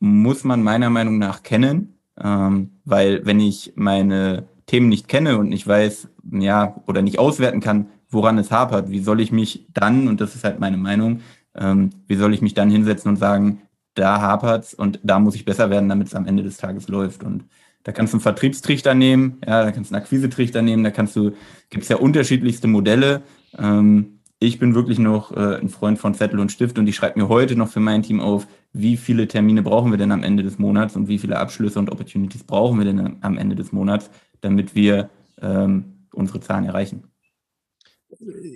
muss man meiner Meinung nach kennen, ähm, weil wenn ich meine Themen nicht kenne und nicht weiß, ja, oder nicht auswerten kann, woran es hapert, wie soll ich mich dann, und das ist halt meine Meinung, ähm, wie soll ich mich dann hinsetzen und sagen, da hapert's und da muss ich besser werden, damit es am Ende des Tages läuft. Und da kannst du einen Vertriebstrichter nehmen, ja, da kannst du einen Akquisetrichter nehmen, da kannst du, gibt es ja unterschiedlichste Modelle. Ähm, ich bin wirklich noch äh, ein Freund von Zettel und Stift und ich schreibe mir heute noch für mein Team auf, wie viele Termine brauchen wir denn am Ende des Monats und wie viele Abschlüsse und Opportunities brauchen wir denn am Ende des Monats, damit wir ähm, unsere Zahlen erreichen.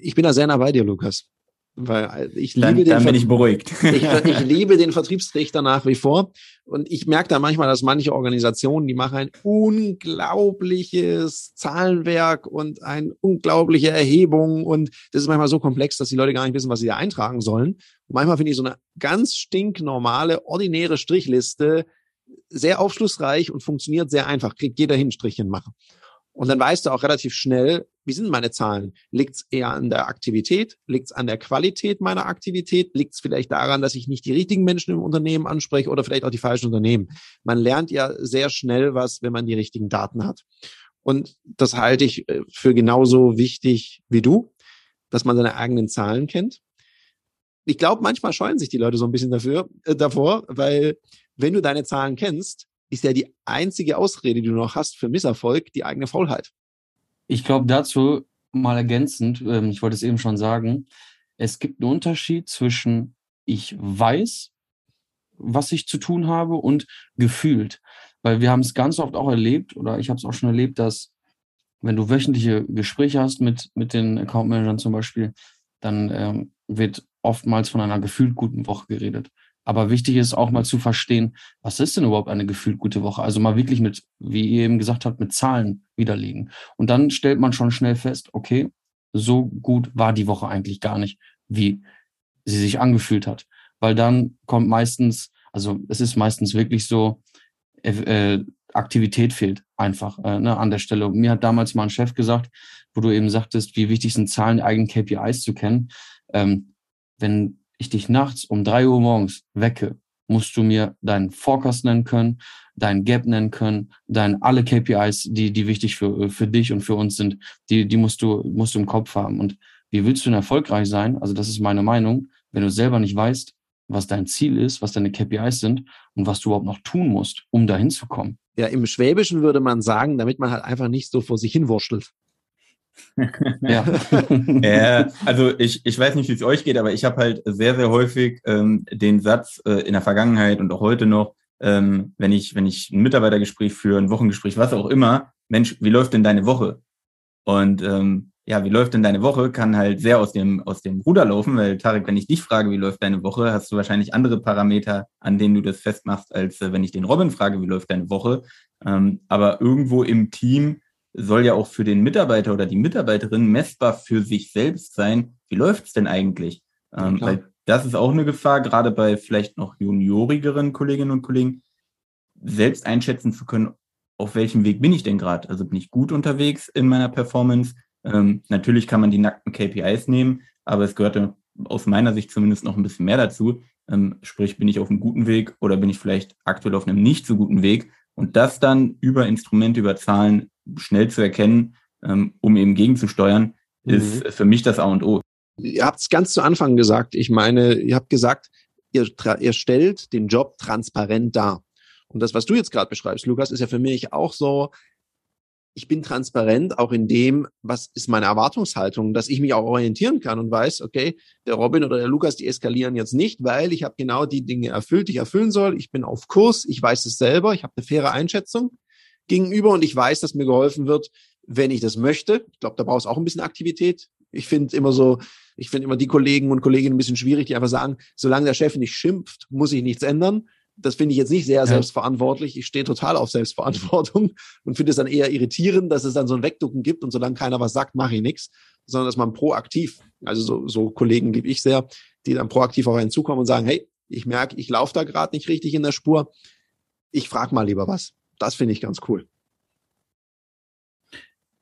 Ich bin da sehr nah bei dir, Lukas. Weil ich dann, liebe den dann bin ich beruhigt. ich, ich liebe den Vertriebstrichter nach wie vor. Und ich merke da manchmal, dass manche Organisationen, die machen ein unglaubliches Zahlenwerk und eine unglaubliche Erhebung. Und das ist manchmal so komplex, dass die Leute gar nicht wissen, was sie da eintragen sollen. Und manchmal finde ich so eine ganz stinknormale, ordinäre Strichliste sehr aufschlussreich und funktioniert sehr einfach. Kriegt jeder hin, Strichchen machen. Und dann weißt du auch relativ schnell, wie sind meine Zahlen? Liegt es eher an der Aktivität? Liegt es an der Qualität meiner Aktivität? Liegt es vielleicht daran, dass ich nicht die richtigen Menschen im Unternehmen anspreche oder vielleicht auch die falschen Unternehmen? Man lernt ja sehr schnell was, wenn man die richtigen Daten hat. Und das halte ich äh, für genauso wichtig wie du, dass man seine eigenen Zahlen kennt. Ich glaube, manchmal scheuen sich die Leute so ein bisschen dafür, äh, davor, weil wenn du deine Zahlen kennst, ist ja die einzige Ausrede, die du noch hast für Misserfolg, die eigene Faulheit. Ich glaube dazu mal ergänzend, ähm, ich wollte es eben schon sagen, es gibt einen Unterschied zwischen ich weiß, was ich zu tun habe und gefühlt. Weil wir haben es ganz oft auch erlebt, oder ich habe es auch schon erlebt, dass wenn du wöchentliche Gespräche hast mit, mit den Account Managern zum Beispiel, dann ähm, wird oftmals von einer gefühlt guten Woche geredet. Aber wichtig ist auch mal zu verstehen, was ist denn überhaupt eine gefühlt gute Woche? Also mal wirklich mit, wie ihr eben gesagt habt, mit Zahlen widerlegen. Und dann stellt man schon schnell fest, okay, so gut war die Woche eigentlich gar nicht, wie sie sich angefühlt hat. Weil dann kommt meistens, also es ist meistens wirklich so, äh, Aktivität fehlt einfach äh, ne, an der Stelle. Mir hat damals mal ein Chef gesagt, wo du eben sagtest, wie wichtig sind Zahlen, eigenen KPIs zu kennen. Ähm, wenn ich dich nachts um drei Uhr morgens wecke, musst du mir deinen Forecast nennen können, deinen Gap nennen können, deine alle KPIs, die, die wichtig für, für dich und für uns sind, die, die musst du, musst du im Kopf haben. Und wie willst du denn erfolgreich sein? Also das ist meine Meinung. Wenn du selber nicht weißt, was dein Ziel ist, was deine KPIs sind und was du überhaupt noch tun musst, um dahin zu kommen. Ja, im Schwäbischen würde man sagen, damit man halt einfach nicht so vor sich hinwurschtelt ja. ja, also ich, ich weiß nicht, wie es euch geht, aber ich habe halt sehr, sehr häufig ähm, den Satz äh, in der Vergangenheit und auch heute noch, ähm, wenn ich, wenn ich ein Mitarbeitergespräch führe, ein Wochengespräch, was auch immer, Mensch, wie läuft denn deine Woche? Und ähm, ja, wie läuft denn deine Woche, kann halt sehr aus dem, aus dem Ruder laufen, weil Tarek, wenn ich dich frage, wie läuft deine Woche, hast du wahrscheinlich andere Parameter, an denen du das festmachst, als äh, wenn ich den Robin frage, wie läuft deine Woche. Ähm, aber irgendwo im Team soll ja auch für den Mitarbeiter oder die Mitarbeiterin messbar für sich selbst sein. Wie läuft's denn eigentlich? Ähm, weil das ist auch eine Gefahr, gerade bei vielleicht noch juniorigeren Kolleginnen und Kollegen, selbst einschätzen zu können, auf welchem Weg bin ich denn gerade? Also bin ich gut unterwegs in meiner Performance? Ähm, natürlich kann man die nackten KPIs nehmen, aber es gehört aus meiner Sicht zumindest noch ein bisschen mehr dazu. Ähm, sprich, bin ich auf einem guten Weg oder bin ich vielleicht aktuell auf einem nicht so guten Weg? Und das dann über Instrumente, über Zahlen schnell zu erkennen, ähm, um eben gegenzusteuern, mhm. ist für mich das A und O. Ihr habt es ganz zu Anfang gesagt. Ich meine, ihr habt gesagt, ihr, ihr stellt den Job transparent dar. Und das, was du jetzt gerade beschreibst, Lukas, ist ja für mich auch so, ich bin transparent auch in dem, was ist meine Erwartungshaltung, dass ich mich auch orientieren kann und weiß, okay, der Robin oder der Lukas, die eskalieren jetzt nicht, weil ich habe genau die Dinge erfüllt, die ich erfüllen soll. Ich bin auf Kurs, ich weiß es selber, ich habe eine faire Einschätzung gegenüber und ich weiß, dass mir geholfen wird, wenn ich das möchte. Ich glaube, da brauchst du auch ein bisschen Aktivität. Ich finde immer so, ich finde immer die Kollegen und Kolleginnen ein bisschen schwierig, die einfach sagen, solange der Chef nicht schimpft, muss ich nichts ändern. Das finde ich jetzt nicht sehr ja. selbstverantwortlich. Ich stehe total auf Selbstverantwortung und finde es dann eher irritierend, dass es dann so ein Wegducken gibt und solange keiner was sagt, mache ich nichts, sondern dass man proaktiv, also so, so Kollegen liebe ich sehr, die dann proaktiv auch hinzukommen und sagen, hey, ich merke, ich laufe da gerade nicht richtig in der Spur. Ich frage mal lieber was. Das finde ich ganz cool.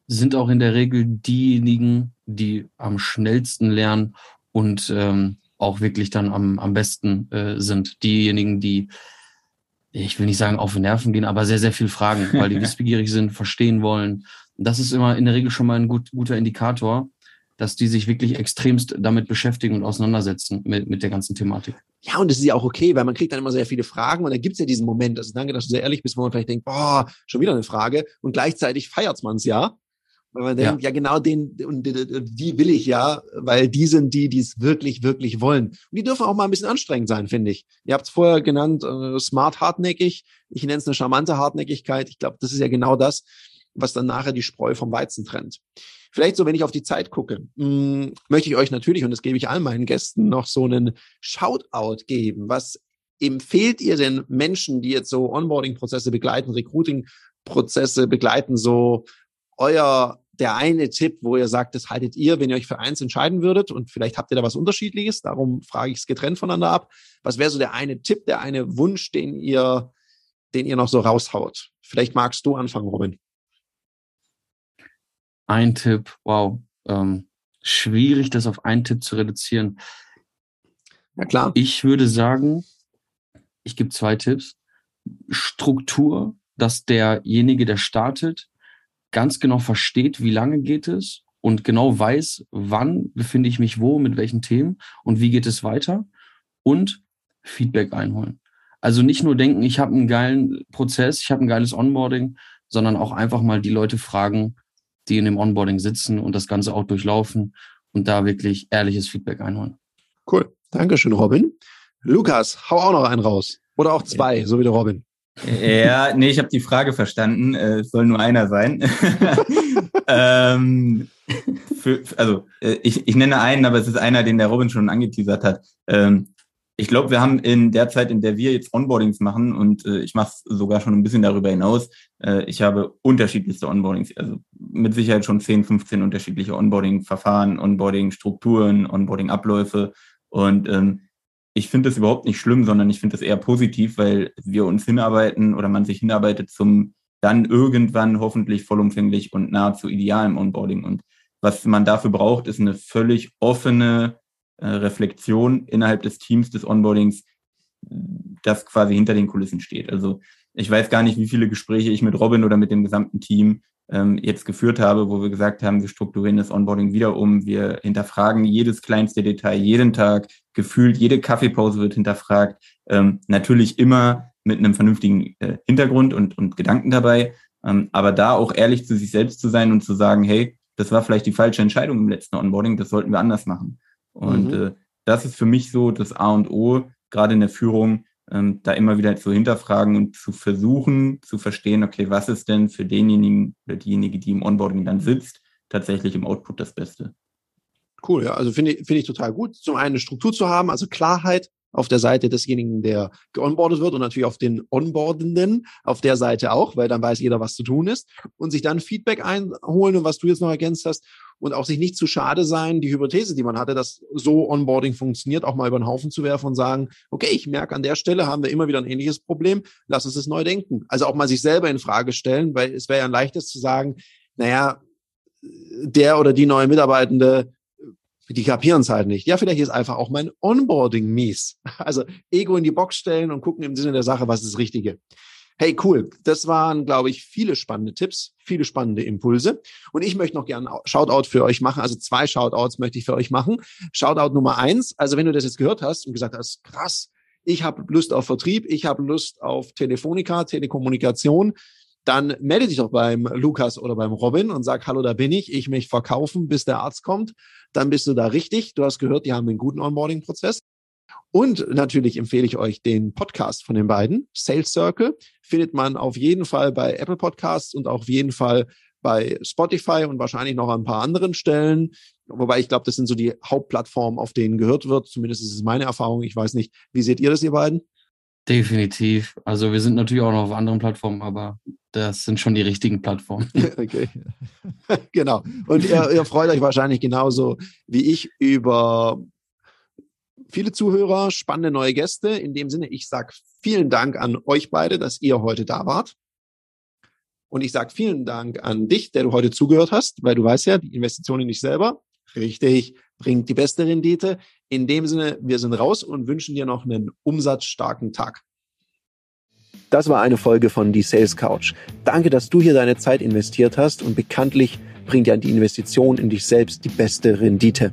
Sind auch in der Regel diejenigen, die am schnellsten lernen und ähm, auch wirklich dann am, am besten äh, sind. Diejenigen, die, ich will nicht sagen auf den Nerven gehen, aber sehr, sehr viel fragen, weil die wissbegierig sind, verstehen wollen. Das ist immer in der Regel schon mal ein gut, guter Indikator, dass die sich wirklich extremst damit beschäftigen und auseinandersetzen mit, mit der ganzen Thematik. Ja, und das ist ja auch okay, weil man kriegt dann immer sehr viele Fragen und dann gibt's ja diesen Moment, also danke, dass du sehr ehrlich bist, wo man vielleicht denkt, boah, schon wieder eine Frage und gleichzeitig feiert's man's ja. Weil man denkt, ja, ja genau den, und die will ich ja, weil die sind die, die es wirklich, wirklich wollen. Und die dürfen auch mal ein bisschen anstrengend sein, finde ich. Ihr habt es vorher genannt, äh, smart hartnäckig. Ich nenne es eine charmante Hartnäckigkeit. Ich glaube, das ist ja genau das, was dann nachher die Spreu vom Weizen trennt. Vielleicht so, wenn ich auf die Zeit gucke, mh, hm, möchte ich euch natürlich, und das gebe ich all meinen Gästen, noch so einen Shoutout geben. Was empfehlt ihr denn Menschen, die jetzt so Onboarding-Prozesse begleiten, Recruiting-Prozesse begleiten, so euer der eine Tipp, wo ihr sagt, das haltet ihr, wenn ihr euch für eins entscheiden würdet und vielleicht habt ihr da was Unterschiedliches, darum frage ich es getrennt voneinander ab. Was wäre so der eine Tipp, der eine Wunsch, den ihr den ihr noch so raushaut? Vielleicht magst du anfangen, Robin. Ein Tipp, wow. Ähm, schwierig, das auf einen Tipp zu reduzieren. Ja, klar. Ich würde sagen, ich gebe zwei Tipps. Struktur, dass derjenige, der startet, ganz genau versteht, wie lange geht es und genau weiß, wann befinde ich mich wo, mit welchen Themen und wie geht es weiter und Feedback einholen. Also nicht nur denken, ich habe einen geilen Prozess, ich habe ein geiles Onboarding, sondern auch einfach mal die Leute fragen, die in dem Onboarding sitzen und das Ganze auch durchlaufen und da wirklich ehrliches Feedback einholen. Cool. Dankeschön, Robin. Lukas, hau auch noch einen raus. Oder auch zwei, so wie der Robin. Ja, nee, ich habe die Frage verstanden. Äh, es soll nur einer sein. ähm, für, also äh, ich, ich nenne einen, aber es ist einer, den der Robin schon angeteasert hat. Ähm, ich glaube, wir haben in der Zeit, in der wir jetzt Onboardings machen, und äh, ich mache es sogar schon ein bisschen darüber hinaus, äh, ich habe unterschiedlichste Onboardings, also mit Sicherheit schon 10, 15 unterschiedliche Onboarding-Verfahren, Onboarding-Strukturen, Onboarding-Abläufe. Und ähm, ich finde das überhaupt nicht schlimm, sondern ich finde das eher positiv, weil wir uns hinarbeiten oder man sich hinarbeitet zum dann irgendwann hoffentlich vollumfänglich und nahezu idealen Onboarding. Und was man dafür braucht, ist eine völlig offene äh, Reflexion innerhalb des Teams des Onboardings, das quasi hinter den Kulissen steht. Also ich weiß gar nicht, wie viele Gespräche ich mit Robin oder mit dem gesamten Team ähm, jetzt geführt habe, wo wir gesagt haben, wir strukturieren das Onboarding wieder um, wir hinterfragen jedes kleinste Detail jeden Tag, gefühlt jede Kaffeepause wird hinterfragt, ähm, natürlich immer mit einem vernünftigen äh, Hintergrund und, und Gedanken dabei, ähm, aber da auch ehrlich zu sich selbst zu sein und zu sagen, hey, das war vielleicht die falsche Entscheidung im letzten Onboarding, das sollten wir anders machen. Und mhm. äh, das ist für mich so das A und O, gerade in der Führung, ähm, da immer wieder zu hinterfragen und zu versuchen zu verstehen, okay, was ist denn für denjenigen oder diejenige, die im Onboarding dann sitzt, tatsächlich im Output das Beste. Cool, ja, also finde ich, finde ich total gut, zum einen eine Struktur zu haben, also Klarheit auf der Seite desjenigen, der geonboardet wird und natürlich auf den Onboardenden, auf der Seite auch, weil dann weiß jeder, was zu tun ist und sich dann Feedback einholen und was du jetzt noch ergänzt hast und auch sich nicht zu schade sein, die Hypothese, die man hatte, dass so Onboarding funktioniert, auch mal über den Haufen zu werfen und sagen, okay, ich merke an der Stelle haben wir immer wieder ein ähnliches Problem, lass uns das neu denken. Also auch mal sich selber in Frage stellen, weil es wäre ja ein leichtes zu sagen, naja, der oder die neue Mitarbeitende die kapieren es halt nicht. Ja, vielleicht ist einfach auch mein Onboarding mies. Also Ego in die Box stellen und gucken im Sinne der Sache, was ist das Richtige. Hey, cool. Das waren, glaube ich, viele spannende Tipps, viele spannende Impulse. Und ich möchte noch gerne Shoutout für euch machen. Also zwei Shoutouts möchte ich für euch machen. Shoutout Nummer eins. Also wenn du das jetzt gehört hast und gesagt hast, krass, ich habe Lust auf Vertrieb, ich habe Lust auf Telefonica, Telekommunikation, dann melde dich doch beim Lukas oder beim Robin und sag, hallo, da bin ich, ich möchte verkaufen, bis der Arzt kommt. Dann bist du da richtig. Du hast gehört, die haben einen guten Onboarding-Prozess. Und natürlich empfehle ich euch den Podcast von den beiden. Sales Circle findet man auf jeden Fall bei Apple Podcasts und auf jeden Fall bei Spotify und wahrscheinlich noch an ein paar anderen Stellen. Wobei ich glaube, das sind so die Hauptplattformen, auf denen gehört wird. Zumindest ist es meine Erfahrung. Ich weiß nicht, wie seht ihr das, ihr beiden? Definitiv. Also wir sind natürlich auch noch auf anderen Plattformen, aber das sind schon die richtigen Plattformen. Okay. genau. Und ihr, ihr freut euch wahrscheinlich genauso wie ich über viele Zuhörer, spannende neue Gäste. In dem Sinne, ich sage vielen Dank an euch beide, dass ihr heute da wart. Und ich sage vielen Dank an dich, der du heute zugehört hast, weil du weißt ja, die Investition in dich selber, richtig, bringt die beste Rendite. In dem Sinne, wir sind raus und wünschen dir noch einen umsatzstarken Tag. Das war eine Folge von Die Sales Couch. Danke, dass du hier deine Zeit investiert hast und bekanntlich bringt ja die Investition in dich selbst die beste Rendite.